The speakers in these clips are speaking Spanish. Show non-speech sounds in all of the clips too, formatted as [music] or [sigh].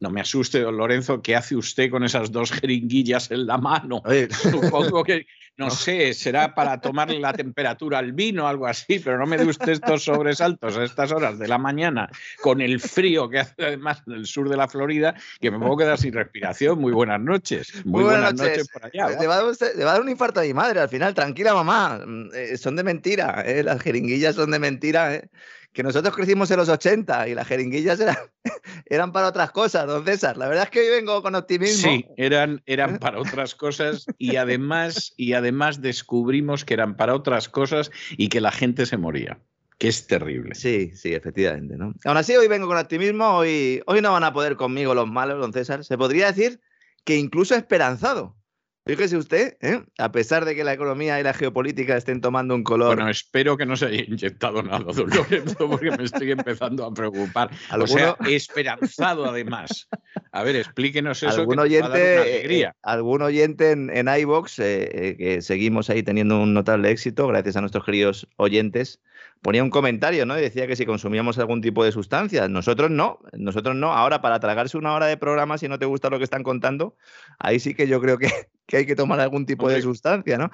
No me asuste, don Lorenzo, ¿qué hace usted con esas dos jeringuillas en la mano? Supongo que, [laughs] no sé, será para tomarle la temperatura al vino o algo así, pero no me dé usted estos sobresaltos a estas horas de la mañana, con el frío que hace además en el sur de la Florida, que me puedo quedar sin respiración. Muy buenas noches. Muy, buenas, noches. por allá. Le va, a dar usted- le va a dar un infarto a mi madre al final. Tranquila, mamá. Mm, eh, son de mentira. ¿eh? Las jeringuillas son de mentira. ¿eh? Que nosotros crecimos en los 80 y las jeringuillas eran, [laughs] eran para otras cosas, don César. La verdad es que hoy vengo con optimismo. Sí, eran, eran [laughs] para otras cosas y además, y además descubrimos que eran para otras cosas y que la gente se moría, que es terrible. Sí, sí, efectivamente. ¿no? Aún así, hoy vengo con optimismo. Hoy, hoy no van a poder conmigo los malos, don César. Se podría decir que incluso esperanzado. Fíjese usted, ¿eh? a pesar de que la economía y la geopolítica estén tomando un color. Bueno, espero que no se haya inyectado nada, don Lorenzo, porque me estoy empezando a preocupar. O ¿Alguno- sea, esperanzado además. A ver, explíquenos eso. algún que nos va a dar oyente, eh, alegría. algún oyente en, en eh, eh, que seguimos ahí teniendo un notable éxito, gracias a nuestros queridos oyentes, ponía un comentario, ¿no? Y decía que si consumíamos algún tipo de sustancia. Nosotros no, nosotros no. Ahora, para tragarse una hora de programa, si no te gusta lo que están contando, ahí sí que yo creo que, que hay que tomar algún tipo de sustancia, ¿no?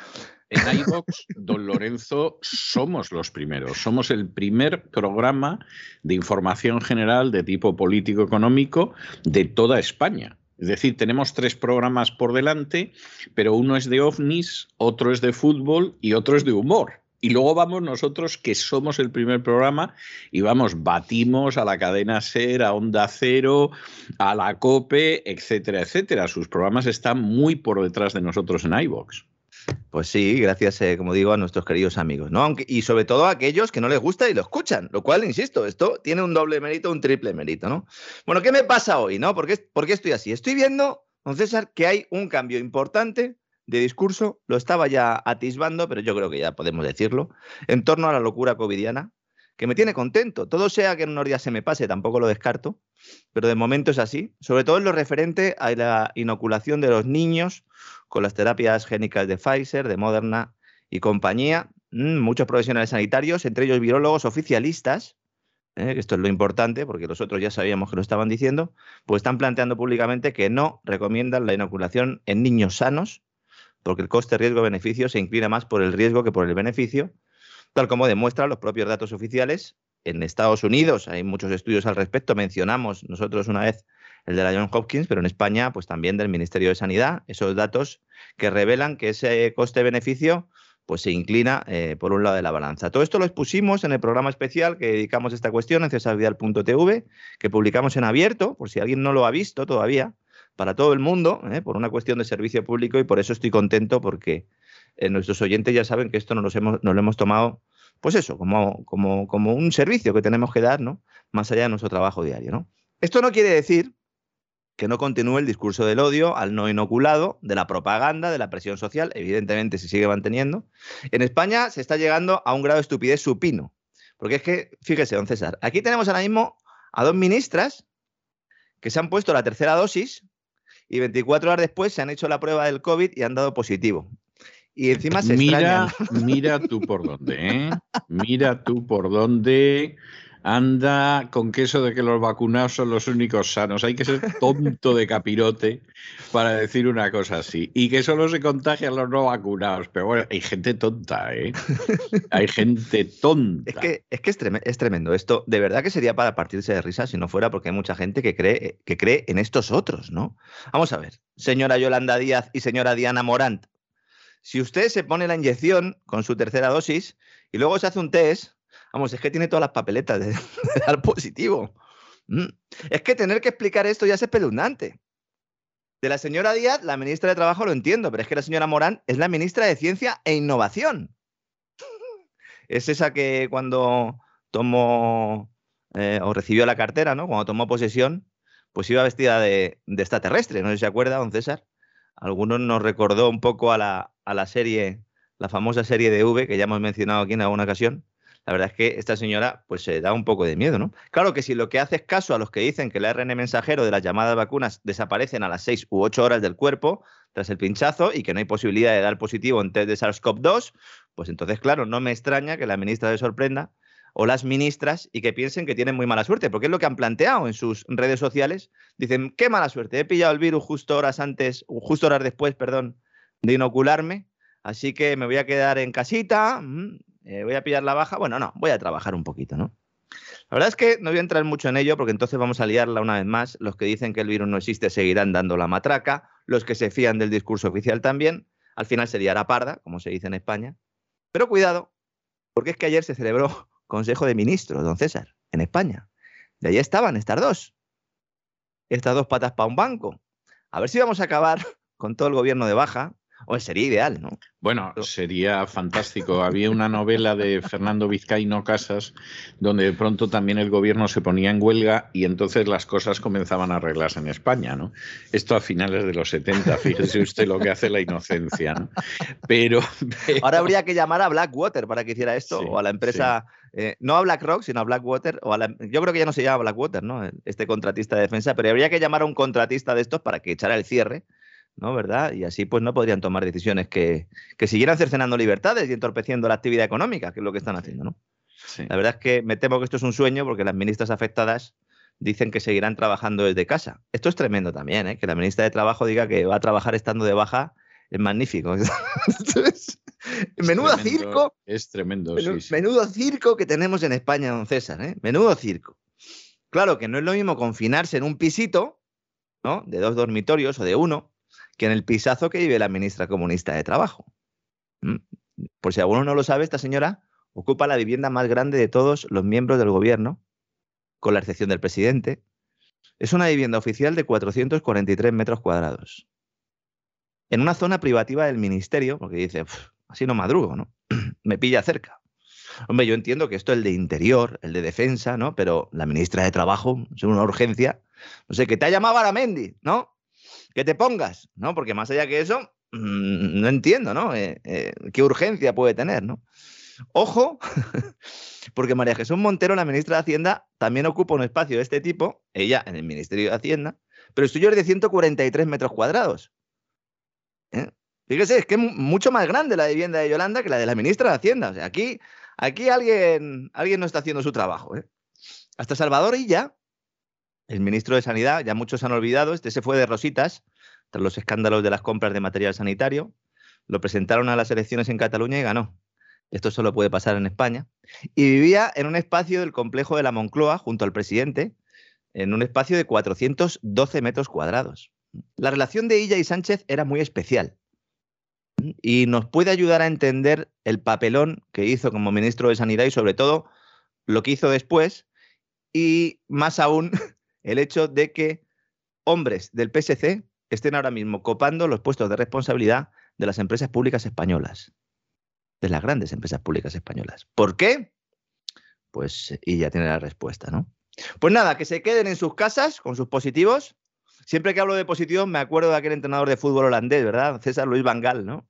En iVox, don Lorenzo, somos los primeros. Somos el primer programa de información general de tipo político-económico de toda España. Es decir, tenemos tres programas por delante, pero uno es de ovnis, otro es de fútbol y otro es de humor. Y luego vamos nosotros, que somos el primer programa, y vamos, batimos a la cadena SER, a Onda Cero, a la COPE, etcétera, etcétera. Sus programas están muy por detrás de nosotros en iVox. Pues sí, gracias, eh, como digo, a nuestros queridos amigos, ¿no? Aunque, y sobre todo a aquellos que no les gusta y lo escuchan, lo cual, insisto, esto tiene un doble mérito, un triple mérito, ¿no? Bueno, ¿qué me pasa hoy, no? ¿Por por qué estoy así? Estoy viendo, don César, que hay un cambio importante de discurso, lo estaba ya atisbando, pero yo creo que ya podemos decirlo, en torno a la locura covidiana, que me tiene contento. Todo sea que en unos días se me pase, tampoco lo descarto, pero de momento es así, sobre todo en lo referente a la inoculación de los niños con las terapias génicas de Pfizer, de Moderna y compañía. Mm, muchos profesionales sanitarios, entre ellos virólogos oficialistas, eh, esto es lo importante, porque los otros ya sabíamos que lo estaban diciendo, pues están planteando públicamente que no recomiendan la inoculación en niños sanos, porque el coste riesgo-beneficio se inclina más por el riesgo que por el beneficio, tal como demuestran los propios datos oficiales. En Estados Unidos hay muchos estudios al respecto, mencionamos nosotros una vez el de la Johns Hopkins, pero en España, pues también del Ministerio de Sanidad, esos datos que revelan que ese coste-beneficio pues se inclina eh, por un lado de la balanza. Todo esto lo expusimos en el programa especial que dedicamos a esta cuestión en cesarvidal.tv, que publicamos en abierto, por si alguien no lo ha visto todavía, para todo el mundo, eh, por una cuestión de servicio público y por eso estoy contento porque eh, nuestros oyentes ya saben que esto nos, lo hemos tomado, pues eso, como, como, como un servicio que tenemos que dar, ¿no? Más allá de nuestro trabajo diario, ¿no? Esto no quiere decir que no continúe el discurso del odio al no inoculado, de la propaganda, de la presión social, evidentemente se sigue manteniendo. En España se está llegando a un grado de estupidez supino, porque es que, fíjese, don César, aquí tenemos ahora mismo a dos ministras que se han puesto la tercera dosis y 24 horas después se han hecho la prueba del COVID y han dado positivo. Y encima se Mira, extrañan. mira tú por dónde, ¿eh? Mira tú por dónde. Anda con queso de que los vacunados son los únicos sanos. Hay que ser tonto de capirote para decir una cosa así. Y que solo se contagian los no vacunados. Pero bueno, hay gente tonta, ¿eh? Hay gente tonta. Es que, es, que es, tremendo, Esto de verdad que sería para partirse de risa si no fuera porque hay mucha gente que cree, que cree en estos otros, ¿no? Vamos a ver, señora Yolanda Díaz y señora Diana Morant. Si usted se pone la inyección con su tercera dosis y luego se hace un test Vamos, es que tiene todas las papeletas [laughs] de, dar positivo. Mm. Es que tener que explicar esto ya es espeluznante. De la señora Díaz, la ministra de Trabajo lo entiendo, pero es que la señora Morán es la ministra de Ciencia e Innovación. [laughs] Es esa que cuando tomó eh, o recibió la cartera, ¿no? Cuando tomó posesión, pues iba vestida de, extraterrestre, no sé si se acuerda, don César. Algunos nos recordó un poco a la, a la serie, la famosa serie de V, que ya hemos mencionado aquí en alguna ocasión, la verdad es que esta señora pues se da un poco de miedo, ¿no? Claro que si lo que hace es caso a los que dicen que el ARN mensajero de las llamadas vacunas desaparecen a las 6 u 8 horas del cuerpo tras el pinchazo y que no hay posibilidad de dar positivo en test de SARS-CoV-2, pues entonces, claro, no me extraña que la ministra se sorprenda o las ministras y que piensen que tienen muy mala suerte, porque es lo que han planteado en sus redes sociales. Dicen, qué mala suerte, he pillado el virus justo horas antes, justo horas después, perdón, de inocularme, así que me voy a quedar en casita, mm, eh, voy a pillar la baja, bueno, no, voy a trabajar un poquito, ¿no? La verdad es que no voy a entrar mucho en ello porque entonces vamos a liarla una vez más. Los que dicen que el virus no existe seguirán dando la matraca, los que se fían del discurso oficial también. Al final se liará parda, como se dice en España. Pero cuidado, porque es que ayer se celebró [laughs] Consejo de Ministros, don César, en España. De allí estaban estas dos. Estas dos patas para un banco. A ver si vamos a acabar [laughs] con todo el gobierno de baja, o sería ideal, ¿no? Bueno, sería fantástico. Había una novela de Fernando Vizcaíno Casas donde de pronto también el gobierno se ponía en huelga y entonces las cosas comenzaban a arreglarse en España, ¿no? Esto a finales de los 70, [laughs] fíjese usted lo que hace la inocencia, ¿no? Pero, Ahora habría que llamar a Blackwater para que hiciera esto, o a la empresa, eh, no a BlackRock, sino a Blackwater, o a la, yo creo que ya no se llama Blackwater, ¿no? Este contratista de defensa, pero habría que llamar a un contratista de estos para que echara el cierre ¿no? ¿Verdad? Y así pues no podrían tomar decisiones que, siguieran cercenando libertades y entorpeciendo la actividad económica, que es lo que están haciendo, ¿no? La verdad es que me temo que esto es un sueño porque las ministras afectadas dicen que seguirán trabajando desde casa. Esto es tremendo también, ¿eh? que la ministra de Trabajo diga que va a trabajar estando de baja es magnífico. [laughs] menudo circo. Es tremendo. Menudo circo que tenemos en España, don César. ¿eh? Menudo circo. Claro que no es lo mismo confinarse en un pisito, ¿no? De dos dormitorios o de uno, que en el pisazo que vive la ministra comunista de Trabajo. ¿Mm? Por si alguno no lo sabe, esta señora ocupa la vivienda más grande de todos los miembros del gobierno, con la excepción del presidente. Es una vivienda oficial de 443 metros cuadrados. En una zona privativa del ministerio, porque dice, así no madrugo, ¿no? [clears throat] Me pilla cerca. Hombre, yo entiendo que esto es el de interior, el de defensa, ¿no? Pero la ministra de Trabajo, es una urgencia. No sé, que te ha llamado Aramendi, ¿no? Que te pongas, ¿no? Porque más allá que eso, mm, no entiendo, ¿no? Eh, eh, ¿Qué urgencia puede tener, ¿no? Ojo, [laughs] porque María Jesús Montero, la ministra de Hacienda, también ocupa un espacio de este tipo, ella en el Ministerio de Hacienda, pero el suyo es de 143 metros cuadrados. ¿eh? Fíjese, es que es mucho más grande la vivienda de Yolanda que la de la ministra de Hacienda. O sea, aquí, aquí alguien, alguien no está haciendo su trabajo. Hasta Salvador ya el ministro de Sanidad, ya muchos han olvidado, este se fue de rositas los escándalos de las compras de material sanitario. Lo presentaron a las elecciones en Cataluña y ganó. Esto solo puede pasar en España. Y vivía en un espacio del complejo de la Moncloa, junto al presidente, en un espacio de 412 metros cuadrados. La relación de ella y Sánchez era muy especial y nos puede ayudar a entender el papelón que hizo como ministro de Sanidad y sobre todo lo que hizo después y más aún [laughs] el hecho de que hombres del PSC estén ahora mismo copando los puestos de responsabilidad de las empresas públicas españolas, de las grandes empresas públicas españolas. ¿Por qué? Pues, y ya tiene la respuesta, ¿no? Pues nada, que se queden en sus casas con sus positivos. Siempre que hablo de positivos me acuerdo de aquel entrenador de fútbol holandés, ¿verdad? César Luis Van ¿no?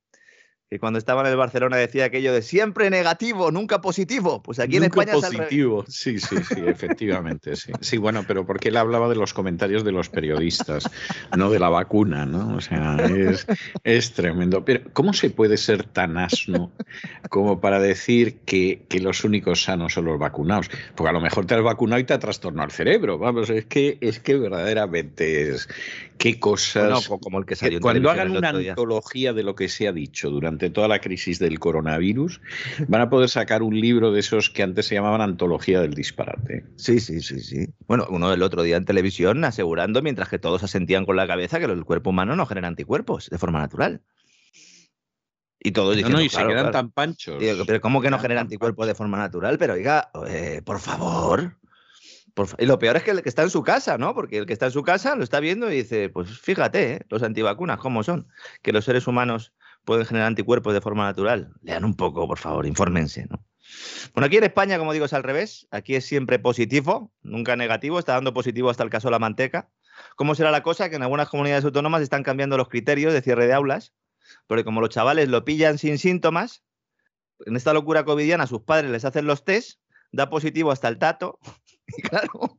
Que cuando estaba en el Barcelona decía aquello de siempre negativo, nunca positivo. Pues aquí nunca en España positivo. Sí, sí, sí, [laughs] efectivamente, sí. Sí, bueno, pero porque él hablaba de los comentarios de los periodistas, no de la vacuna, ¿no? O sea, es, es tremendo. Pero ¿cómo se puede ser tan asno como para decir que, que, los únicos sanos son los vacunados? Porque a lo mejor te has vacunado y te ha trastornado el cerebro. Vamos, es que, es que verdaderamente es qué cosas. como el que salió Cuando hagan una antología de lo que se ha dicho durante toda la crisis del coronavirus, van a poder sacar un libro de esos que antes se llamaban antología del disparate. Sí, sí, sí, sí. Bueno, uno del otro día en televisión asegurando, mientras que todos asentían con la cabeza, que el cuerpo humano no genera anticuerpos de forma natural. Y todos diciendo, no, no, y se quedan tan panchos. pero ¿cómo que no genera anticuerpos de forma natural? Pero oiga, eh, por favor. Y lo peor es que el que está en su casa, ¿no? Porque el que está en su casa lo está viendo y dice, pues fíjate, ¿eh? los antivacunas, ¿cómo son? Que los seres humanos pueden generar anticuerpos de forma natural. Lean un poco, por favor, infórmense, ¿no? Bueno, aquí en España, como digo, es al revés. Aquí es siempre positivo, nunca negativo. Está dando positivo hasta el caso de la manteca. ¿Cómo será la cosa? Que en algunas comunidades autónomas están cambiando los criterios de cierre de aulas, porque como los chavales lo pillan sin síntomas, en esta locura covidiana sus padres les hacen los test, da positivo hasta el tato, [laughs] claro,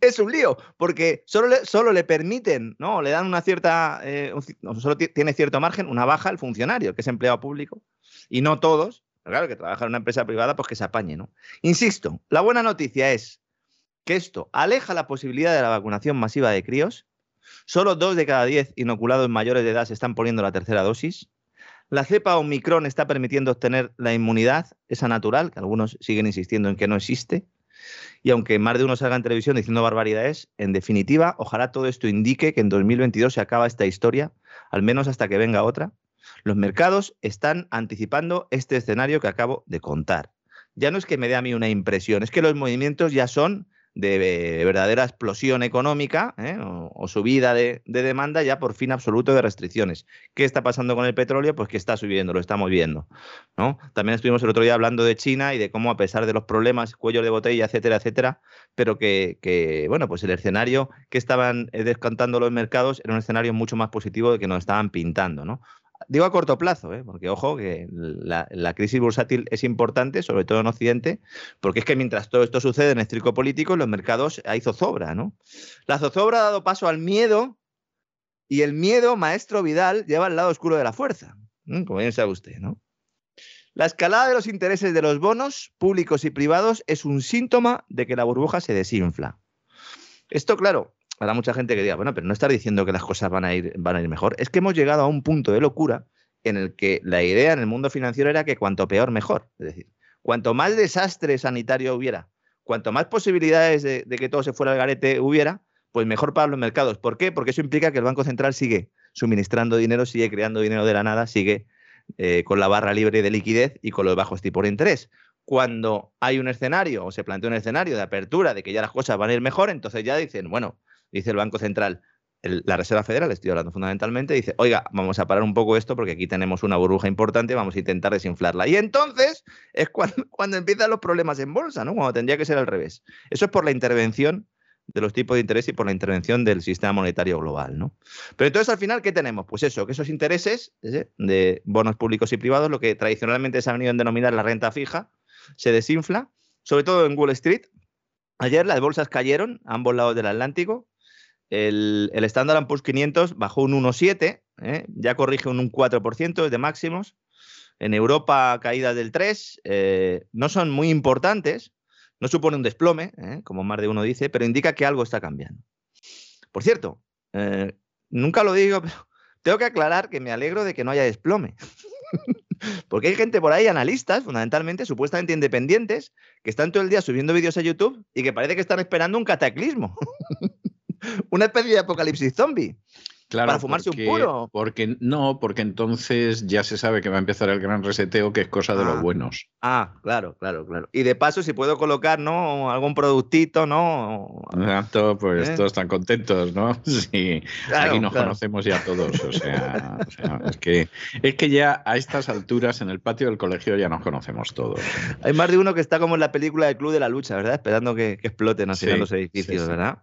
es un lío, porque solo le, solo le permiten, ¿no? Le dan una cierta, eh, solo tiene cierto margen, una baja al funcionario, que es empleado público, y no todos, claro, que trabaja en una empresa privada, pues que se apañe, ¿no? Insisto, la buena noticia es que esto aleja la posibilidad de la vacunación masiva de críos, solo dos de cada diez inoculados mayores de edad se están poniendo la tercera dosis, la cepa Omicron está permitiendo obtener la inmunidad, esa natural, que algunos siguen insistiendo en que no existe, y aunque más de uno salga en televisión diciendo barbaridades, en definitiva, ojalá todo esto indique que en 2022 se acaba esta historia, al menos hasta que venga otra. Los mercados están anticipando este escenario que acabo de contar. Ya no es que me dé a mí una impresión, es que los movimientos ya son de verdadera explosión económica ¿eh? o, subida de, demanda ya por fin absoluto de restricciones. ¿Qué está pasando con el petróleo? Pues que está subiendo, lo estamos viendo. ¿no? También estuvimos el otro día hablando de China y de cómo a pesar de los problemas, cuello de botella, etcétera, etcétera, pero que, que bueno, pues el escenario que estaban eh, descantando los mercados era un escenario mucho más positivo de que nos estaban pintando. ¿no? Digo a corto plazo, ¿eh? porque ojo, que la, crisis bursátil es importante, sobre todo en Occidente, porque es que mientras todo esto sucede en el circo político, en los mercados hay zozobra, ¿no? La zozobra ha dado paso al miedo y el miedo, maestro Vidal, lleva al lado oscuro de la fuerza, como bien sabe usted, ¿no? La escalada de los intereses de los bonos públicos y privados es un síntoma de que la burbuja se desinfla. Esto, claro, habrá mucha gente que diga, bueno, pero no estar diciendo que las cosas van a, ir, van a ir mejor. Es que hemos llegado a un punto de locura en el que la idea en el mundo financiero era que cuanto peor, mejor. Es decir, cuanto más desastre sanitario hubiera, cuanto más posibilidades de, que todo se fuera al garete hubiera, pues mejor para los mercados. ¿Por qué? Porque eso implica que el Banco Central sigue suministrando dinero, sigue creando dinero de la nada, sigue eh, con la barra libre de liquidez y con los bajos tipos de interés. Cuando hay un escenario o se plantea un escenario de apertura de que ya las cosas van a ir mejor, entonces ya dicen, bueno, dice el Banco Central, la Reserva Federal, estoy hablando fundamentalmente, dice, oiga, vamos a parar un poco esto porque aquí tenemos una burbuja importante, vamos a intentar desinflarla. Y entonces es [laughs] cuando, empiezan los problemas en bolsa, ¿no? Cuando tendría que ser al revés. Eso es por la intervención de los tipos de interés y por la intervención del sistema monetario global, ¿no? Pero entonces al final, ¿qué tenemos? Pues eso, que esos intereses de bonos públicos y privados, lo que tradicionalmente se ha venido a denominar la renta fija, se desinfla, sobre todo en Wall Street. Ayer las bolsas cayeron a ambos lados del Atlántico, el, el Standard Poor's 500 bajó un 1,7, ¿eh? ya corrige un 4% de máximos. En Europa, caídas del 3, eh, no son muy importantes, no supone un desplome, ¿eh? como más de uno dice, pero indica que algo está cambiando. Por cierto, nunca lo digo, [laughs] pero tengo que aclarar que me alegro de que no haya desplome. [laughs] Porque hay gente por ahí, analistas, fundamentalmente, supuestamente independientes, que están todo el día subiendo vídeos a YouTube y que parece que están esperando un cataclismo. [laughs] una especie de apocalipsis zombie. Claro, para fumarse un puro. Porque no, porque entonces ya se sabe que va a empezar el gran reseteo, que es cosa de los ah. buenos. Ah, claro, claro, claro. Y de paso, si puedo colocar, ¿no? Algún productito, ¿no? Exacto, pues ¿Eh? todos están contentos, ¿no? [laughs] Sí. Aquí nos conocemos ya todos. O sea, es, que, es que ya a estas alturas en el patio del colegio ya nos conocemos todos. Hay más de uno que está como en la película del Club de la Lucha, ¿verdad? Esperando que, exploten así los edificios, ¿verdad?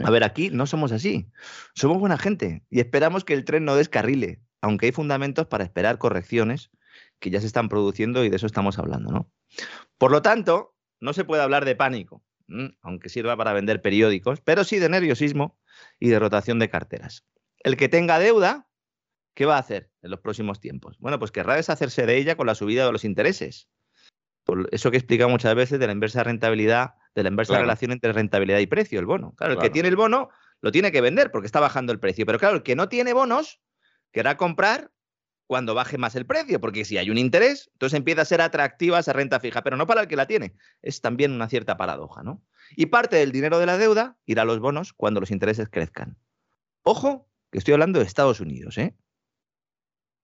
A ver, aquí no somos así. Somos buena gente y esperamos que el tren no descarrile. aunque hay fundamentos para esperar correcciones que ya se están produciendo y de eso estamos hablando, ¿no? Por lo tanto, no se puede hablar de pánico, aunque sirva para vender periódicos, pero sí de nerviosismo y de rotación de carteras. El que tenga deuda, ¿qué va a hacer en los próximos tiempos? Bueno, pues querrá deshacerse de ella con la subida de los intereses. Por eso que explica muchas veces de la inversa rentabilidad, de la inversa relación entre rentabilidad y precio, el bono. Claro, el que tiene el bono lo tiene que vender porque está bajando el precio. Pero claro, el que no tiene bonos querrá comprar cuando baje más el precio, porque si hay un interés, entonces empieza a ser atractiva esa renta fija, pero no para el que la tiene. Es también una cierta paradoja, ¿no? Y parte del dinero de la deuda irá a los bonos cuando los intereses crezcan. Ojo, que estoy hablando de Estados Unidos, ¿eh?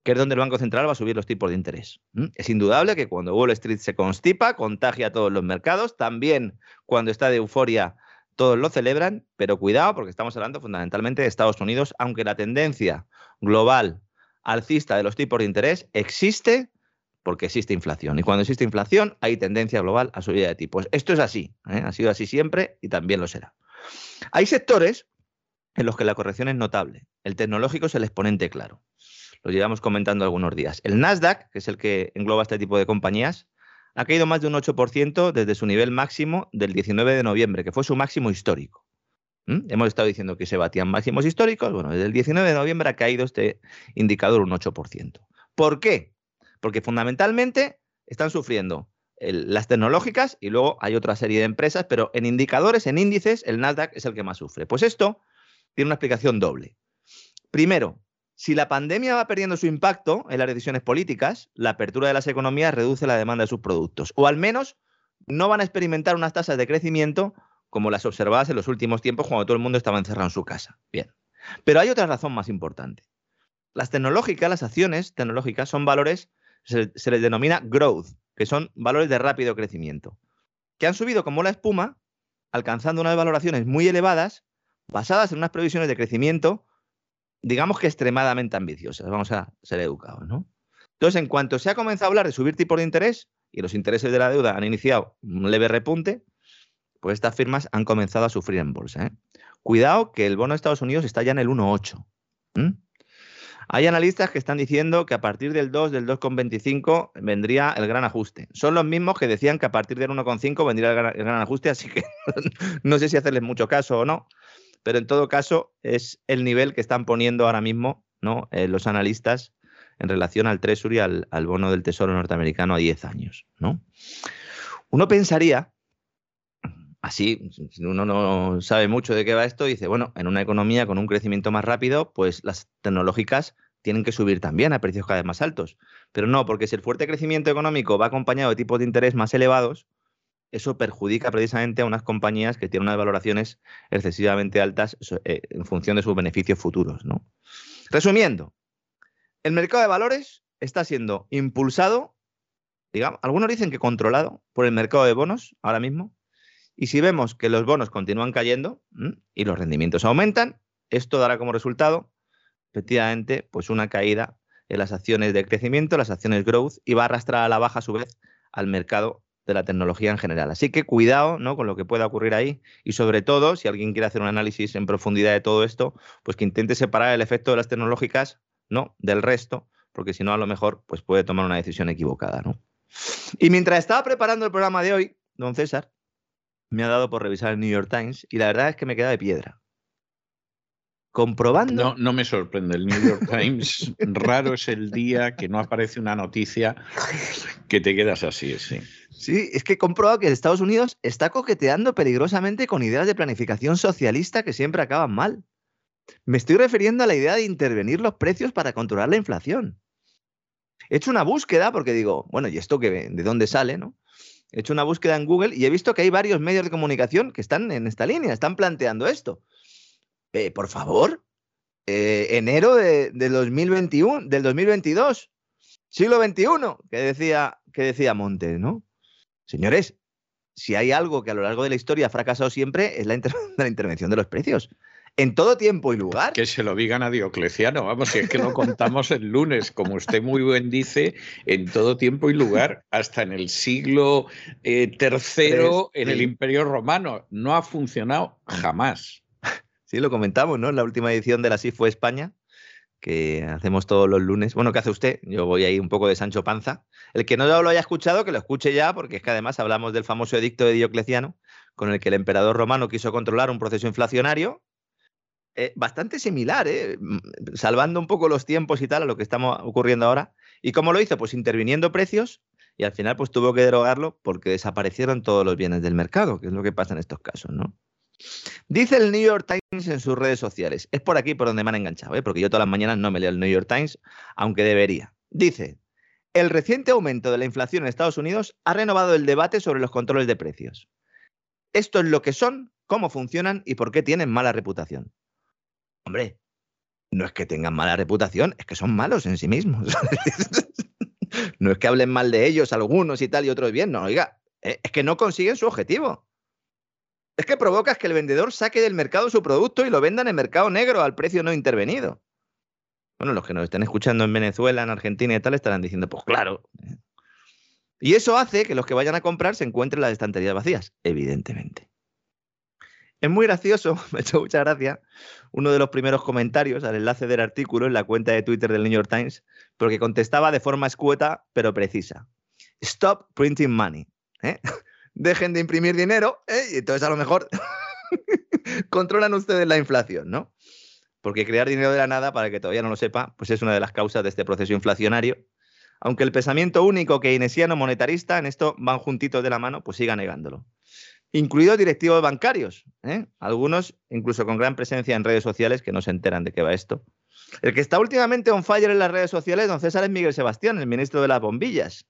Que es donde el Banco Central va a subir los tipos de interés. Es indudable que cuando Wall Street se constipa, contagia a todos los mercados, también cuando está de euforia todos lo celebran, pero cuidado porque estamos hablando fundamentalmente de Estados Unidos, aunque la tendencia global alcista de los tipos de interés existe porque existe inflación. Y cuando existe inflación hay tendencia global a subida de tipos. Esto es así, ¿eh? ha sido así siempre y también lo será. Hay sectores en los que la corrección es notable. El tecnológico es el exponente claro. Lo llevamos comentando algunos días. El Nasdaq, que es el que engloba este tipo de compañías, ha caído más de un 8% desde su nivel máximo del 19 de noviembre, que fue su máximo histórico. ¿Mm? Hemos estado diciendo que se batían máximos históricos. Bueno, desde el 19 de noviembre ha caído este indicador un 8%. ¿Por qué? Porque fundamentalmente están sufriendo las tecnológicas y luego hay otra serie de empresas, pero en indicadores, en índices, el Nasdaq es el que más sufre. Pues esto tiene una explicación doble. Primero, si la pandemia va perdiendo su impacto en las decisiones políticas, la apertura de las economías reduce la demanda de sus productos, o al menos no van a experimentar unas tasas de crecimiento como las observadas en los últimos tiempos cuando todo el mundo estaba encerrado en su casa. Bien. Pero hay otra razón más importante. Las tecnológicas, las acciones tecnológicas son valores, se, se les denomina growth, que son valores de rápido crecimiento, que han subido como la espuma, alcanzando unas valoraciones muy elevadas, basadas en unas previsiones de crecimiento digamos que extremadamente ambiciosas, vamos a ser educados, ¿no? Entonces, en cuanto se ha comenzado a hablar de subir tipos de interés y los intereses de la deuda han iniciado un leve repunte, pues estas firmas han comenzado a sufrir en bolsa. ¿eh? Cuidado que el bono de Estados Unidos está ya en el 1,8. Hay analistas que están diciendo que a partir del 2, del 2,25 vendría el gran ajuste. Son los mismos que decían que a partir del 1,5 vendría el gran, el gran, ajuste, así que [laughs] no sé si hacerles mucho caso o no pero en todo caso es el nivel que están poniendo ahora mismo ¿no? Eh, los analistas en relación al Treasury, al, al, bono del Tesoro norteamericano a 10 años. ¿no? Uno pensaría, así, uno no sabe mucho de qué va esto, dice, bueno, en una economía con un crecimiento más rápido, pues las tecnológicas tienen que subir también a precios cada vez más altos. Pero no, porque si el fuerte crecimiento económico va acompañado de tipos de interés más elevados, eso perjudica precisamente a unas compañías que tienen unas valoraciones excesivamente altas eh, en función de sus beneficios futuros. ¿no? Resumiendo, el mercado de valores está siendo impulsado, digamos, algunos dicen que controlado por el mercado de bonos ahora mismo, y si vemos que los bonos continúan cayendo y los rendimientos aumentan, esto dará como resultado, efectivamente, pues una caída en las acciones de crecimiento, las acciones growth, y va a arrastrar a la baja a su vez al mercado de la tecnología en general. Así que cuidado ¿no? con lo que pueda ocurrir ahí y sobre todo, si alguien quiere hacer un análisis en profundidad de todo esto, pues que intente separar el efecto de las tecnológicas ¿no? del resto, porque si no, a lo mejor pues puede tomar una decisión equivocada. ¿no? Y mientras estaba preparando el programa de hoy, don César, me ha dado por revisar el New York Times y la verdad es que me queda de piedra comprobando. No, no me sorprende. El New York Times, raro es el día que no aparece una noticia que te quedas así, sí. Sí, es que he comprobado que Estados Unidos está coqueteando peligrosamente con ideas de planificación socialista que siempre acaban mal. Me estoy refiriendo a la idea de intervenir los precios para controlar la inflación. He hecho una búsqueda porque digo, bueno, ¿y esto qué, de dónde sale, no? He hecho una búsqueda en Google y he visto que hay varios medios de comunicación que están en esta línea, están planteando esto. Eh, por favor, eh, enero de, 2021, del 2022, siglo XXI, que decía, que decía Montes, ¿no? Señores, si hay algo que a lo largo de la historia ha fracasado siempre es la, [laughs] la intervención de los precios en todo tiempo y lugar. Que se lo digan a Diocleciano, vamos, si es que lo contamos el lunes, como usted muy bien dice, en todo tiempo y lugar, hasta en el siglo eh, tercero en el Imperio Romano. No ha funcionado jamás. Sí, lo comentamos, ¿no? La última edición de la fue España, que hacemos todos los lunes. Bueno, ¿qué hace usted? Yo voy ahí un poco de Sancho Panza. El que no lo haya escuchado, que lo escuche ya, porque es que además hablamos del famoso edicto de Diocleciano, con el que el emperador romano quiso controlar un proceso inflacionario. Eh, bastante similar, ¿eh? Mm, salvando un poco los tiempos y tal a lo que estamos ocurriendo ahora. ¿Y cómo lo hizo? Pues interviniendo precios y al final pues tuvo que derogarlo porque desaparecieron todos los bienes del mercado, que es lo que pasa en estos casos, ¿no? Dice el New York Times en sus redes sociales. Es por aquí por donde me han enganchado, ¿eh? porque yo todas las mañanas no me leo el New York Times, aunque debería. Dice, el reciente aumento de la inflación en Estados Unidos ha renovado el debate sobre los controles de precios. Esto es lo que son, cómo funcionan y por qué tienen mala reputación. Hombre, no es que tengan mala reputación, es que son malos en sí mismos. [laughs] no es que hablen mal de ellos algunos y tal y otros bien, no, oiga, eh, es que no consiguen su objetivo. Es que provocas que el vendedor saque del mercado su producto y lo venda en el mercado negro al precio no intervenido. Bueno, los que nos estén escuchando en Venezuela, en Argentina y tal, estarán diciendo, pues claro. Y eso hace que los que vayan a comprar se encuentren las estanterías vacías, evidentemente. Es muy gracioso, [laughs] me ha hecho mucha gracia, uno de los primeros comentarios al enlace del artículo en la cuenta de Twitter del New York Times, porque contestaba de forma escueta pero precisa. Stop printing money. ¿eh? Dejen de imprimir dinero ¿eh? y entonces a lo mejor [laughs] controlan ustedes la inflación, ¿no? Porque crear dinero de la nada, para que todavía no lo sepa, pues es una de las causas de este proceso inflacionario. Aunque el pensamiento único keynesiano monetarista en esto van juntitos de la mano, pues siga negándolo. Incluidos directivos bancarios, ¿eh? algunos incluso con gran presencia en redes sociales que no se enteran de qué va esto. El que está últimamente on fire en las redes sociales, don César, es Miguel Sebastián, el ministro de las bombillas.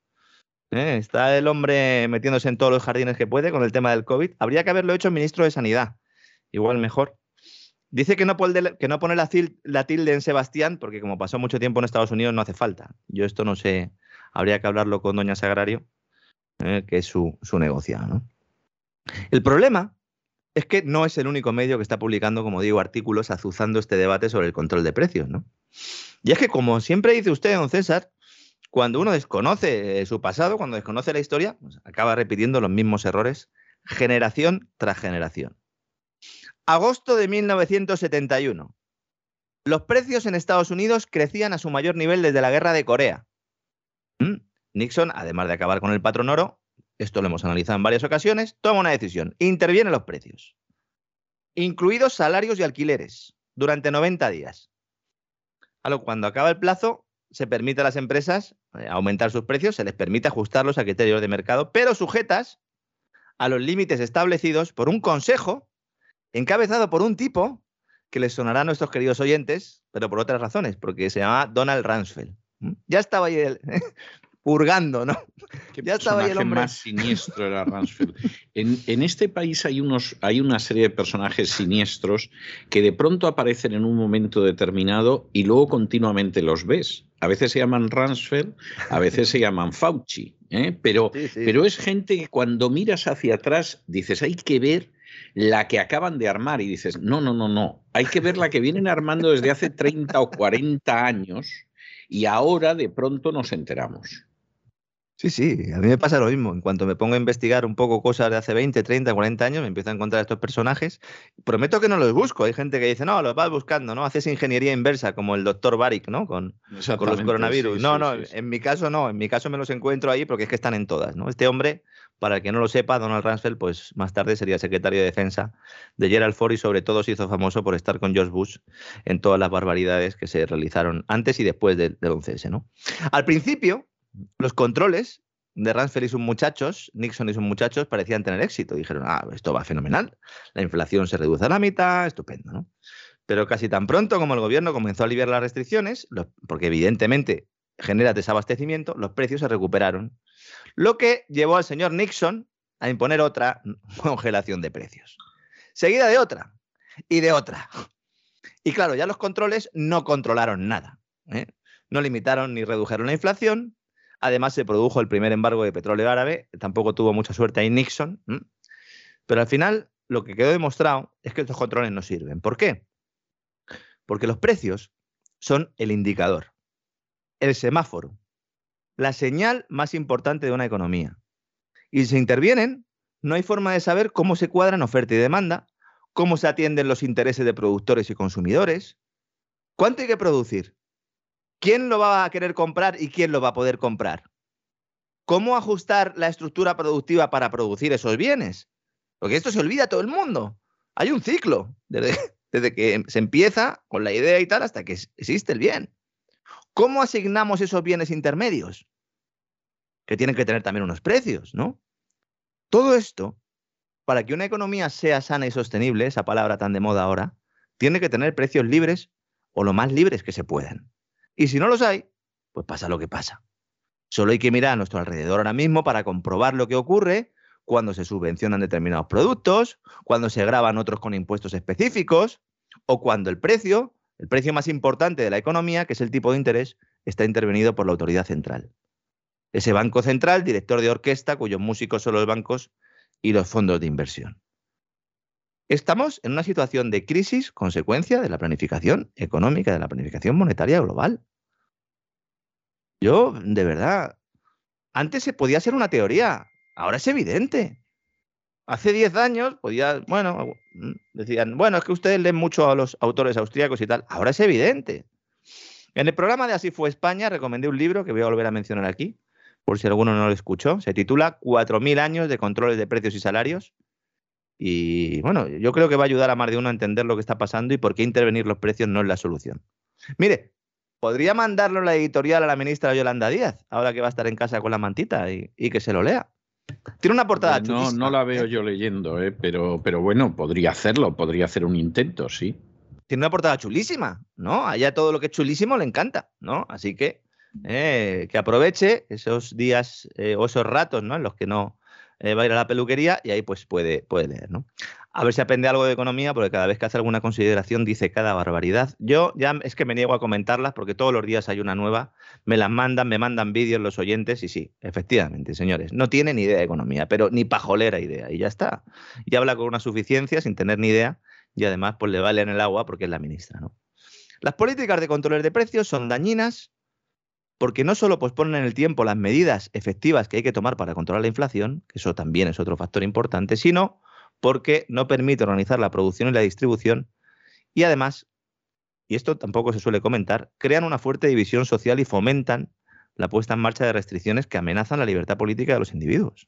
¿Eh? Está el hombre metiéndose en todos los jardines que puede con el tema del COVID. Habría que haberlo hecho ministro de Sanidad. Igual mejor. Dice que no, que no pone la, tilde en Sebastián porque como pasó mucho tiempo en Estados Unidos no hace falta. Yo esto no sé, habría que hablarlo con Doña Sagrario, ¿eh? que es su, su negocio. El problema es que no es el único medio que está publicando, como digo, artículos azuzando este debate sobre el control de precios. ¿no? Y es que, como siempre dice usted, don César, cuando uno desconoce su pasado, cuando desconoce la historia, pues acaba repitiendo los mismos errores generación tras generación. Agosto de 1971. Los precios en Estados Unidos crecían a su mayor nivel desde la guerra de Corea. ¿Mm? Nixon, además de acabar con el patrón oro, esto lo hemos analizado en varias ocasiones, toma una decisión, interviene los precios, incluidos salarios y alquileres, durante 90 días. Cuando acaba el plazo, se permite a las empresas aumentar sus precios, se les permite ajustarlos a criterios de mercado, pero sujetas a los límites establecidos por un consejo encabezado por un tipo que les sonará a nuestros queridos oyentes, pero por otras razones, porque se llama Donald Rumsfeld. Ya estaba ahí el, [laughs] purgando, ¿no? [laughs] ya estaba ahí el hombre. más siniestro era Rumsfeld. En, este país hay, unos, hay una serie de personajes siniestros que de pronto aparecen en un momento determinado y luego continuamente los ves. A veces se llaman Rumsfeld, a veces se llaman Fauci, ¿eh? pero, pero es gente que cuando miras hacia atrás dices, hay que ver la que acaban de armar y dices, no, no, no, no, hay que ver la que vienen armando desde hace 30 o 40 años y ahora de pronto nos enteramos. Sí, sí, a mí me pasa lo mismo. En cuanto me pongo a investigar un poco cosas de hace 20, 30, 40 años, me empiezo a encontrar estos personajes. Prometo que no los busco. Hay gente que dice, no, los vas buscando, ¿no? Haces ingeniería inversa, como el doctor Baric, ¿no? Con, con los coronavirus. no, no, en mi caso no. En mi caso me los encuentro ahí porque es que están en todas, ¿no? Este hombre, para el que no lo sepa, Donald Rumsfeld, pues más tarde sería secretario de defensa de Gerald Ford y sobre todo se hizo famoso por estar con George Bush en todas las barbaridades que se realizaron antes y después del, del 11S, ¿no? Al principio, los controles de Rumsfeld y sus muchachos, Nixon y sus muchachos, parecían tener éxito. Dijeron, ah, esto va fenomenal, la inflación se reduce a la mitad, estupendo, ¿no? Pero casi tan pronto como el gobierno comenzó a aliviar las restricciones, porque evidentemente genera desabastecimiento, los precios se recuperaron, lo que llevó al señor Nixon a imponer otra congelación de precios, seguida de otra y de otra. Y claro, ya los controles no controlaron nada. ¿eh? No limitaron ni redujeron la inflación, Además, se produjo el primer embargo de petróleo árabe, tampoco tuvo mucha suerte ahí Nixon, pero al final lo que quedó demostrado es que estos controles no sirven. ¿Por qué? Porque los precios son el indicador, el semáforo, la señal más importante de una economía. Y si se intervienen, no hay forma de saber cómo se cuadran oferta y demanda, cómo se atienden los intereses de productores y consumidores, cuánto hay que producir ¿Quién lo va a querer comprar y quién lo va a poder comprar? ¿Cómo ajustar la estructura productiva para producir esos bienes? Porque esto se olvida a todo el mundo. Hay un ciclo, desde, [laughs] que se empieza con la idea y tal hasta que existe el bien. ¿Cómo asignamos esos bienes intermedios? Que tienen que tener también unos precios, ¿no? Todo esto, para que una economía sea sana y sostenible, esa palabra tan de moda ahora, tiene que tener precios libres o lo más libres que se puedan. Y si no los hay, pues pasa lo que pasa. Solo hay que mirar a nuestro alrededor ahora mismo para comprobar lo que ocurre cuando se subvencionan determinados productos, cuando se graban otros con impuestos específicos o cuando el precio, el precio más importante de la economía, que es el tipo de interés, está intervenido por la autoridad central. Ese banco central, director de orquesta, cuyos músicos son los bancos y los fondos de inversión. Estamos en una situación de crisis consecuencia de la planificación económica, de la planificación monetaria global. Yo, de verdad, antes se podía ser una teoría, ahora es evidente. Hace 10 años podía, bueno, mm, decían, bueno, es que ustedes leen mucho a los autores austríacos y tal, ahora es evidente. En el programa de Así fue España recomendé un libro que voy a volver a mencionar aquí, por si alguno no lo escuchó. Se titula 4.000 años de controles de precios y salarios. Y bueno, yo creo que va a ayudar a más de uno a entender lo que está pasando y por qué intervenir los precios no es la solución. Mire, podría mandarlo la editorial a la ministra Yolanda Díaz, ahora que va a estar en casa con la mantita y, que se lo lea. Tiene una portada pues no, No la veo yo leyendo, ¿eh? pero, pero bueno, podría hacerlo, podría hacer un intento, sí. Tiene una portada chulísima, ¿no? Allá todo lo que es chulísimo le encanta, ¿no? Así que eh, que aproveche esos días eh, o esos ratos, ¿no? En los que no va a ir a la peluquería y ahí pues puede, puede leer, ¿no? a ver si aprende algo de economía, porque cada vez que hace alguna consideración dice cada barbaridad. Yo ya es que me niego a comentarlas porque todos los días hay una nueva, me las mandan, me mandan vídeos los oyentes y sí, efectivamente, señores, no tiene ni idea de economía, pero ni pajolera idea y ya está. Y habla con una suficiencia sin tener ni idea y además pues le vale en el agua porque es la ministra, ¿no? Las políticas de control de precios son dañinas porque no solo posponen en el tiempo las medidas efectivas que hay que tomar para controlar la inflación, que eso también es otro factor importante, sino porque no permite organizar la producción y la distribución y además, y esto tampoco se suele comentar, crean una fuerte división social y fomentan la puesta en marcha de restricciones que amenazan la libertad política de los individuos.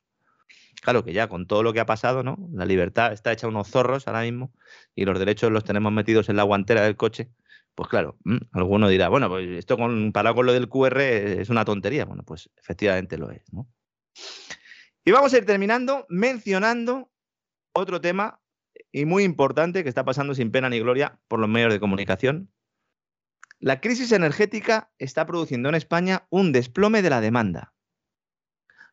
Claro que ya con todo lo que ha pasado, ¿no? La libertad está hecha unos zorros ahora mismo y los derechos los tenemos metidos en la guantera del coche. Pues claro, alguno dirá, bueno, pues esto comparado con lo del QR es una tontería. Bueno, pues efectivamente lo es, ¿no? Y vamos a ir terminando mencionando otro tema y muy importante que está pasando sin pena ni gloria por los medios de comunicación. La crisis energética está produciendo en España un desplome de la demanda.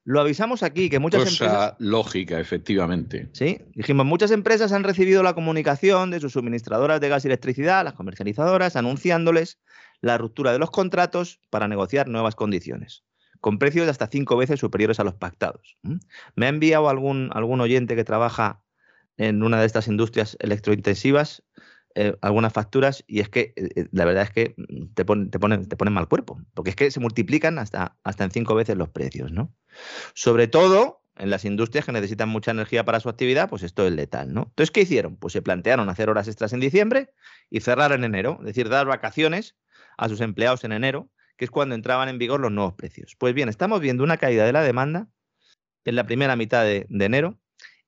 Lo avisamos aquí, que muchas Cosa empresas... lógica, efectivamente. Sí, dijimos, muchas empresas han recibido la comunicación de sus suministradoras de gas y electricidad, las comercializadoras, anunciándoles la ruptura de los contratos para negociar nuevas condiciones, con precios de hasta cinco veces superiores a los pactados. Me ha enviado algún, algún oyente que trabaja en una de estas industrias electrointensivas eh, algunas facturas y es que eh, eh, la verdad es que te, ponen, te, ponen, te ponen mal cuerpo, porque es que se multiplican hasta, hasta en cinco veces los precios, ¿no? Sobre todo en las industrias que necesitan mucha energía para su actividad, pues esto es letal, ¿no? Entonces, ¿qué hicieron? Pues se plantearon hacer horas extras en diciembre y cerrar en enero, es decir, dar vacaciones a sus empleados en enero, que es cuando entraban en vigor los nuevos precios. Pues bien, estamos viendo una caída de la demanda en la primera mitad de enero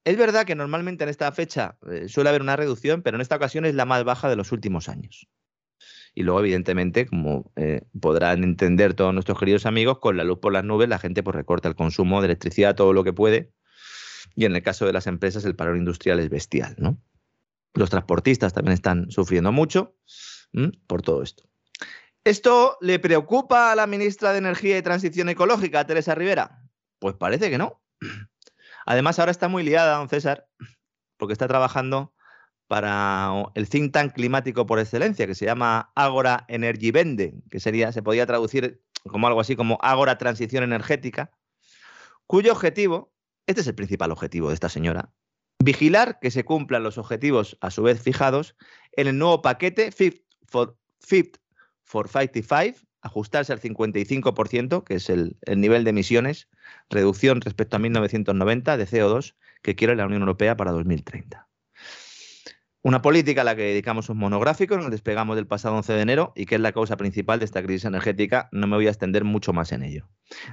es verdad que normalmente en esta fecha eh, suele haber una reducción, pero en esta ocasión es la más baja de los últimos años. Y luego, evidentemente, como eh, podrán entender todos nuestros queridos amigos, con la luz por las nubes la gente pues, recorta el consumo de electricidad todo lo que puede. Y en el caso de las empresas, el paro industrial es bestial. ¿no? Los transportistas también están sufriendo mucho por todo esto. ¿Esto le preocupa a la ministra de Energía y Transición Ecológica, Teresa Rivera? Pues parece que no. Además, ahora está muy liada, don César, porque está trabajando para el think tank climático por excelencia, que se llama Agora Energy Vende, que sería, se podía traducir como algo así como Agora Transición Energética, cuyo objetivo, este es el principal objetivo de esta señora, vigilar que se cumplan los objetivos a su vez fijados en el nuevo paquete for, Fit for 55, ajustarse al 55%, que es el, nivel de emisiones, reducción respecto a 1990 de CO2 que quiere la Unión Europea para 2030. Una política a la que dedicamos un monográfico, nos despegamos del pasado 11 de enero y que es la causa principal de esta crisis energética. No me voy a extender mucho más en ello.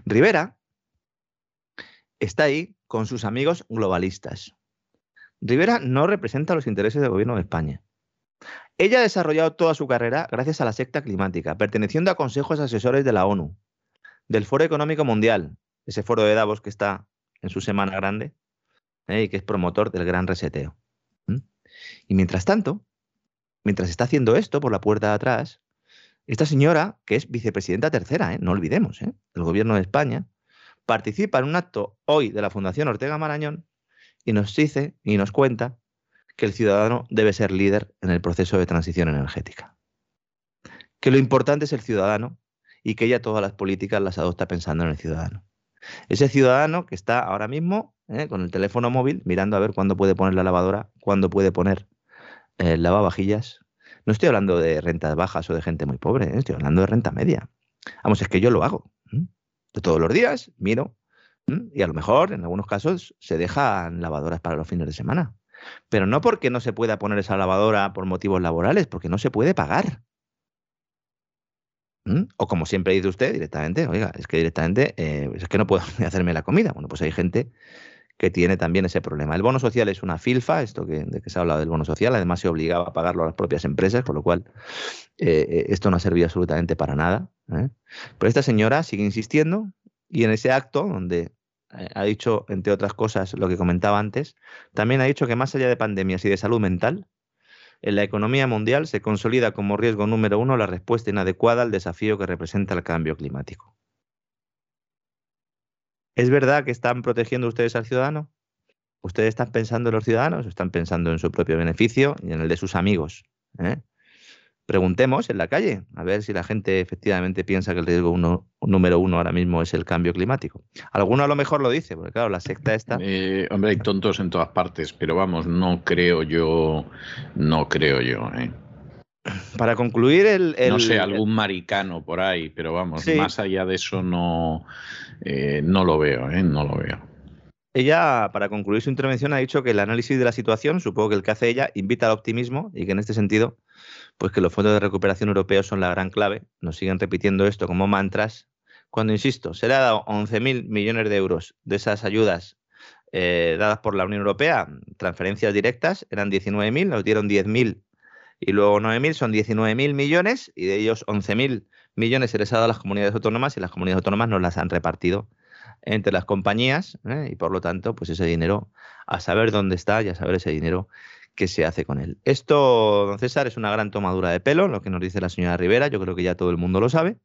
Rivera está ahí con sus amigos globalistas. Rivera no representa los intereses del gobierno de España. Ella ha desarrollado toda su carrera gracias a la secta climática, perteneciendo a consejos asesores de la ONU, del Foro Económico Mundial, ese foro de Davos que está en su semana grande ¿eh? y que es promotor del gran reseteo. Y mientras tanto, mientras está haciendo esto por la puerta de atrás, esta señora, que es vicepresidenta tercera, ¿eh? no olvidemos, ¿eh? del gobierno de España, participa en un acto hoy de la Fundación Ortega Marañón y nos dice y nos cuenta que el ciudadano debe ser líder en el proceso de transición energética. Que lo importante es el ciudadano y que ella todas las políticas las adopta pensando en el ciudadano. Ese ciudadano que está ahora mismo ¿eh? con el teléfono móvil mirando a ver cuándo puede poner la lavadora, cuándo puede poner el eh, lavavajillas. No estoy hablando de rentas bajas o de gente muy pobre, ¿eh? estoy hablando de renta media. Vamos, es que yo lo hago. Todos los días miro y a lo mejor en algunos casos se dejan lavadoras para los fines de semana. Pero no porque no se pueda poner esa lavadora por motivos laborales, porque no se puede pagar. O como siempre dice usted directamente, oiga, es que directamente eh, es que no puedo [laughs] hacerme la comida. Bueno, pues hay gente que tiene también ese problema. El bono social es una filfa, esto que, de que se ha hablado del bono social, además se obligaba a pagarlo a las propias empresas, con lo cual eh, eh, esto no ha servido absolutamente para nada. Pero esta señora sigue insistiendo y en ese acto, donde ha dicho, entre otras cosas, lo que comentaba antes, también ha dicho que más allá de pandemias y de salud mental, en la economía mundial se consolida como riesgo número uno la respuesta inadecuada al desafío que representa el cambio climático. ¿Es verdad que están protegiendo ustedes al ciudadano? ¿Ustedes están pensando en los ciudadanos están pensando en su propio beneficio y en el de sus amigos? ¿Eh? Preguntemos en la calle, a ver si la gente efectivamente piensa que el riesgo uno, número uno ahora mismo es el cambio climático. Alguno a lo mejor lo dice, porque claro, la secta está... Eh, hombre, hay tontos en todas partes, pero vamos, no creo yo, no creo yo. ¿eh? Para concluir el, No sé, algún maricano por ahí, pero vamos, más allá de eso no, eh, no lo veo, ¿eh? no lo veo. Ella, para concluir su intervención, ha dicho que el análisis de la situación, supongo que el que hace ella, invita al optimismo y que en este sentido pues que los fondos de recuperación europeos son la gran clave. Nos siguen repitiendo esto como mantras. Cuando, insisto, se le ha dado 11.000 millones de euros de esas ayudas eh, dadas por la Unión Europea, transferencias directas, eran 19.000, nos dieron 10.000 y luego 9.000, son 19.000 millones y de ellos 11.000 millones se les ha dado a las comunidades autónomas y las comunidades autónomas nos las han repartido entre las compañías ¿eh? y por lo tanto, pues ese dinero, a saber dónde está y a saber ese dinero qué se hace con él. Esto, don César, es una gran tomadura de pelo, lo que nos dice la señora Rivera, yo creo que ya todo el mundo lo sabe.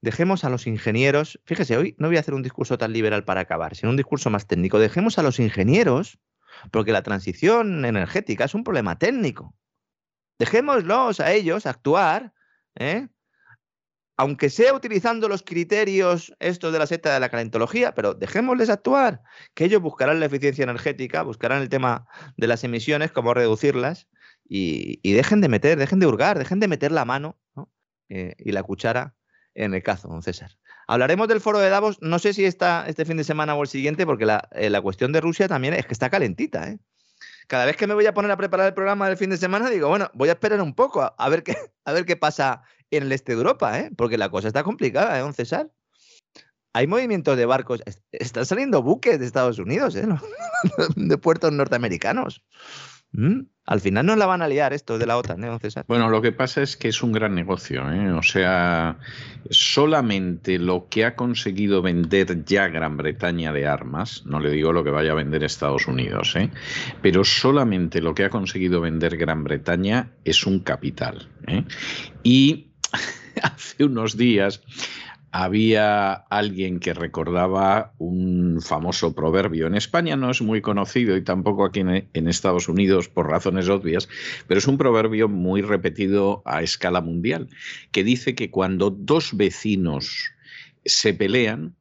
Dejemos a los ingenieros, fíjese, hoy no voy a hacer un discurso tan liberal para acabar, sino un discurso más técnico. Dejemos a los ingenieros, porque la transición energética es un problema técnico. Dejémoslos a ellos actuar ¿eh? Aunque sea utilizando los criterios estos de la secta de la calentología, pero dejémosles actuar, que ellos buscarán la eficiencia energética, buscarán el tema de las emisiones, cómo reducirlas, y, dejen de meter, dejen de hurgar, dejen de meter la mano eh, y la cuchara en el cazo, don César. Hablaremos del foro de Davos, no sé si está este fin de semana o el siguiente, porque la, eh, la cuestión de Rusia también es que está calentita. ¿eh? Cada vez que me voy a poner a preparar el programa del fin de semana, digo, bueno, voy a esperar un poco a [laughs] ver qué pasa en el este de Europa, ¿eh? porque la cosa está complicada, ¿eh, don César? Hay movimientos de barcos, están saliendo buques de Estados Unidos, ¿eh? [laughs] de puertos norteamericanos. ¿Mm? Al final no la van a liar esto de la OTAN, ¿eh, don César? Bueno, lo que pasa es que es un gran negocio. ¿eh? O sea, solamente lo que ha conseguido vender ya Gran Bretaña de armas, no le digo lo que vaya a vender Estados Unidos, ¿eh? pero solamente lo que ha conseguido vender Gran Bretaña es un capital. ¿eh? Y [laughs] hace unos días había alguien que recordaba un famoso proverbio. En España no es muy conocido y tampoco aquí en, Estados Unidos por razones obvias, pero es un proverbio muy repetido a escala mundial, que dice que cuando dos vecinos se pelean,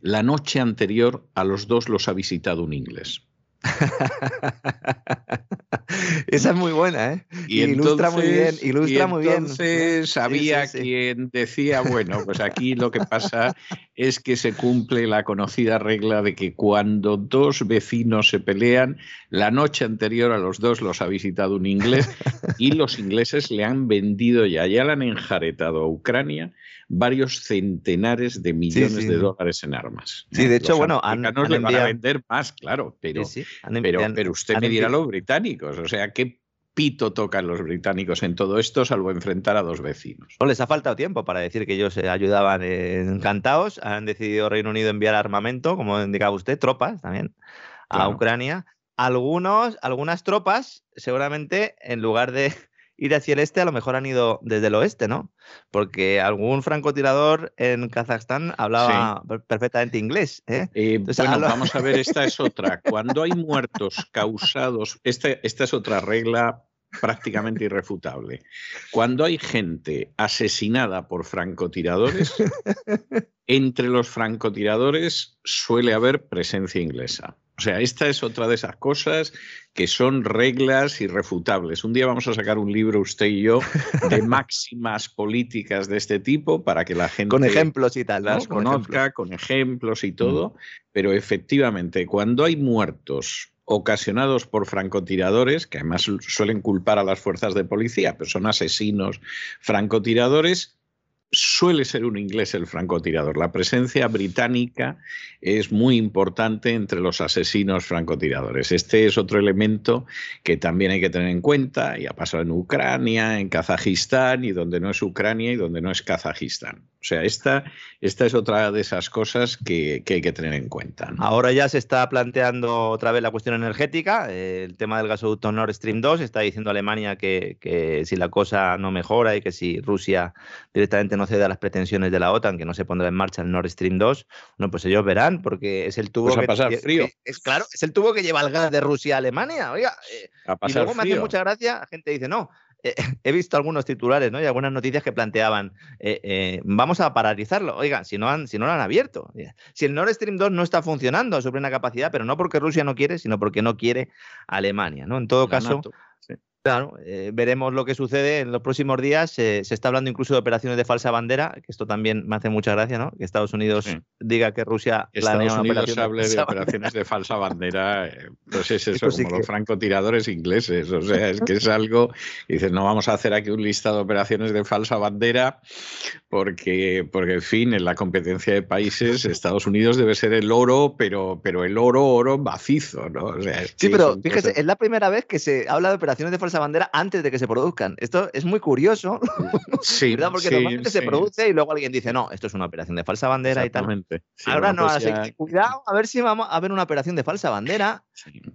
la noche anterior a los dos los ha visitado un inglés. [laughs] Esa es muy buena, ¿eh? Y ilustra muy bien, ilustra muy bien. Entonces había quien decía, bueno, pues aquí lo que pasa es que se cumple la conocida regla de que cuando dos vecinos se pelean, la noche anterior a los dos los ha visitado un inglés [laughs] y los ingleses le han vendido ya, ya le han enjaretado a Ucrania varios centenares de millones de dólares en armas. Sí, de hecho, bueno, han, han le van a vender más, claro, pero, pero, pero usted me dirá los británicos, o sea, ¿qué pito tocan los británicos en todo esto, salvo enfrentar a dos vecinos? No les ha faltado tiempo para decir que ellos se ayudaban encantados, han decidido Reino Unido enviar armamento, como indicaba usted, tropas también, a Ucrania. Algunos, algunas tropas, seguramente, en lugar de ir hacia el este, a lo mejor han ido desde el oeste, ¿no? Porque algún francotirador en Kazajstán hablaba perfectamente inglés. ¿eh? eh bueno, vamos a ver, esta es [laughs] otra. Cuando hay muertos causados, esta, esta es otra regla prácticamente irrefutable. Cuando hay gente asesinada por francotiradores, [laughs] entre los francotiradores suele haber presencia inglesa. O sea, esta es otra de esas cosas que son reglas irrefutables. Un día vamos a sacar un libro, usted y yo, de [laughs] máximas políticas de este tipo para que la gente... Con ejemplos y tal. Las conozca, con ejemplos y todo. Pero efectivamente, cuando hay muertos ocasionados por francotiradores, que además suelen culpar a las fuerzas de policía, pero son asesinos francotiradores, suele ser un inglés el francotirador. La presencia británica es muy importante entre los asesinos francotiradores. Este es otro elemento que también hay que tener en cuenta y ha pasado en Ucrania, en Kazajistán y donde no es Ucrania y donde no es Kazajistán. O sea, esta, esta es otra de esas cosas que, hay que tener en cuenta. Ahora ya se está planteando otra vez la cuestión energética, el tema del gasoducto Nord Stream 2, está diciendo Alemania que, que si la cosa no mejora y que si Rusia directamente no cede a las pretensiones de la OTAN, que no se pondrá en marcha el Nord Stream 2, bueno, pues ellos verán, porque es el tubo pues que, pasar frío. es claro, es el tubo que lleva el gas de Rusia a Alemania. Oiga, eh, y luego me hace mucha gracia, la gente dice, no, eh, [laughs] he visto algunos titulares ¿no? y algunas noticias que planteaban, eh, eh, vamos a paralizarlo. Oigan, si no, han, si no lo han abierto. Si el Nord Stream 2 no está funcionando a su plena capacidad, pero no porque Rusia no quiere, sino porque no quiere Alemania. ¿no? En todo caso, Claro, eh, veremos lo que sucede en los próximos días. se está hablando incluso de operaciones de falsa bandera, que esto también me hace mucha gracia, ¿no? Que Estados Unidos diga que Rusia Estados Unidos hable de, operaciones de falsa bandera, eh, pues [laughs] es eso, como los francotiradores ingleses. O sea, es que es algo. Dices, no vamos a hacer aquí un listado de operaciones de falsa bandera, porque, porque en fin, en la competencia de países, Estados Unidos debe ser el oro, pero, pero el oro, oro macizo, ¿no? sí, pero fíjese, es la primera vez que se habla de operaciones de falsa bandera antes de que se produzcan. Esto es muy curioso, [laughs] sí, Porque normalmente se produce y luego alguien dice, no, esto es una operación de falsa bandera y tal. Ahora no, cuidado, a ver si vamos a ver una operación de falsa bandera.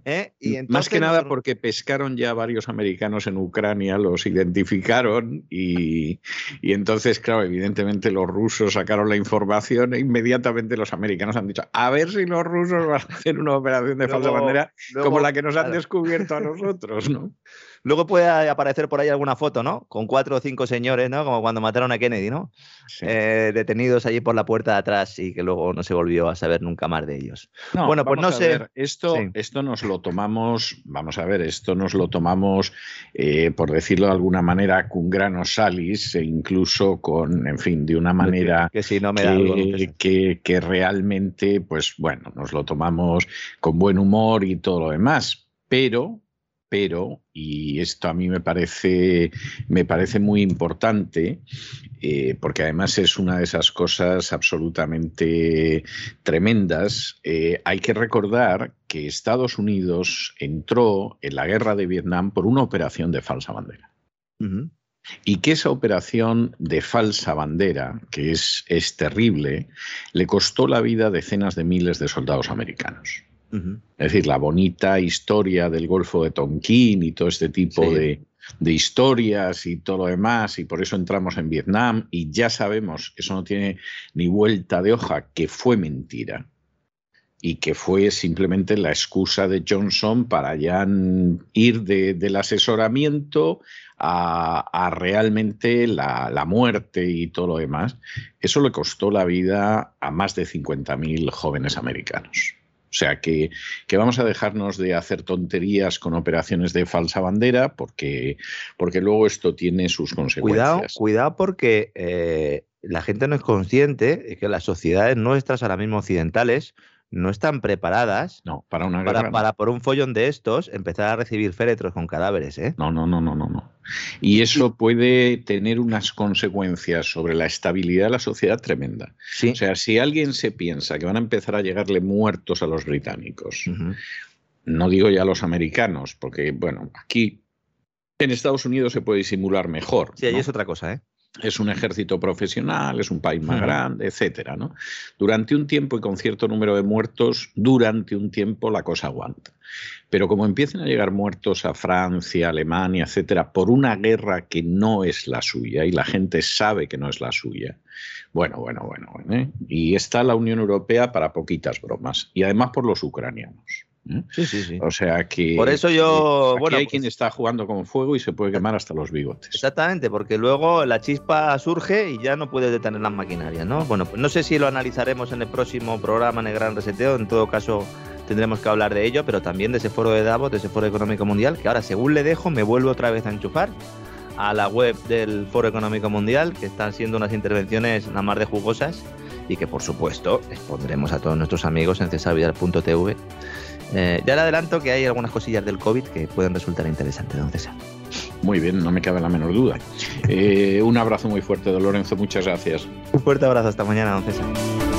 ¿eh? Y Más que nada porque pescaron ya varios americanos en Ucrania, los identificaron y, y entonces, claro, evidentemente los rusos sacaron la información e inmediatamente los americanos han dicho, a ver si los rusos van a hacer una operación de falsa bandera como la que nos han descubierto a nosotros, ¿no? [laughs] Luego puede aparecer por ahí alguna foto, ¿no? Con cuatro o cinco señores, ¿no? Como cuando mataron a Kennedy, ¿no? Eh, detenidos allí por la puerta de atrás y que luego no se volvió a saber nunca más de ellos. bueno, pues no sé. esto, esto nos lo tomamos, vamos a ver, esto nos lo tomamos, eh, por decirlo de alguna manera, con grano salis e incluso con, en fin, de una manera que, si no me da que, que realmente, pues bueno, nos lo tomamos con buen humor y todo lo demás. Pero, pero, y esto a mí me parece, me parece muy importante, eh, porque además es una de esas cosas absolutamente tremendas, eh, hay que recordar que Estados Unidos entró en la guerra de Vietnam por una operación de falsa bandera. Y que esa operación de falsa bandera, que es, es terrible, le costó la vida a decenas de miles de soldados americanos. Es decir, la bonita historia del Golfo de Tonkin y todo este tipo de, historias y todo lo demás, y por eso entramos en Vietnam, y ya sabemos, eso no tiene ni vuelta de hoja, que fue mentira y que fue simplemente la excusa de Johnson para ya ir del asesoramiento a, realmente la, la, muerte y todo lo demás. Eso le costó la vida a más de 50.000 jóvenes americanos. O sea que, que, vamos a dejarnos de hacer tonterías con operaciones de falsa bandera porque, porque luego esto tiene sus consecuencias. Cuidado, cuidado porque eh, la gente no es consciente de que las sociedades nuestras, ahora mismo occidentales, no están preparadas no, para, una para, para, por un follón de estos empezar a recibir féretros con cadáveres. ¿eh? No, no, no, no, no, no. Y eso puede tener unas consecuencias sobre la estabilidad de la sociedad tremenda. Sí. O sea, si alguien se piensa que van a empezar a llegarle muertos a los británicos, uh -huh. no digo ya a los americanos, porque, bueno, aquí en Estados Unidos se puede disimular mejor. Sí, ahí ¿no? es otra cosa, ¿eh? Es un ejército profesional, es un país más grande, etcétera, ¿no? Durante un tiempo y con cierto número de muertos, durante un tiempo la cosa aguanta. Pero como empiezan a llegar muertos a Francia, Alemania, etcétera, por una guerra que no es la suya y la gente sabe que no es la suya, bueno, bueno, bueno, bueno ¿eh? y está la Unión Europea para poquitas bromas y además por los ucranianos. ¿Eh? Sí, sí, sí. O sea que. Por eso yo. Aquí bueno, hay pues, quien está jugando con fuego y se puede quemar hasta los bigotes. Exactamente, porque luego la chispa surge y ya no puedes detener las maquinarias, ¿no? Bueno, pues no sé si lo analizaremos en el próximo programa en el Gran Reseteo. En todo caso, tendremos que hablar de ello, pero también de ese foro de Davos, de ese foro económico mundial, que ahora, según le dejo, me vuelvo otra vez a enchufar a la web del Foro Económico Mundial, que están siendo unas intervenciones nada más de jugosas y que, por supuesto, expondremos a todos nuestros amigos en cesarvidal.tv. Eh, ya le adelanto que hay algunas cosillas del COVID que pueden resultar interesantes, don César. Muy bien, no me cabe la menor duda. Eh, un abrazo muy fuerte, don Lorenzo, muchas gracias. Un fuerte abrazo, hasta mañana, don César.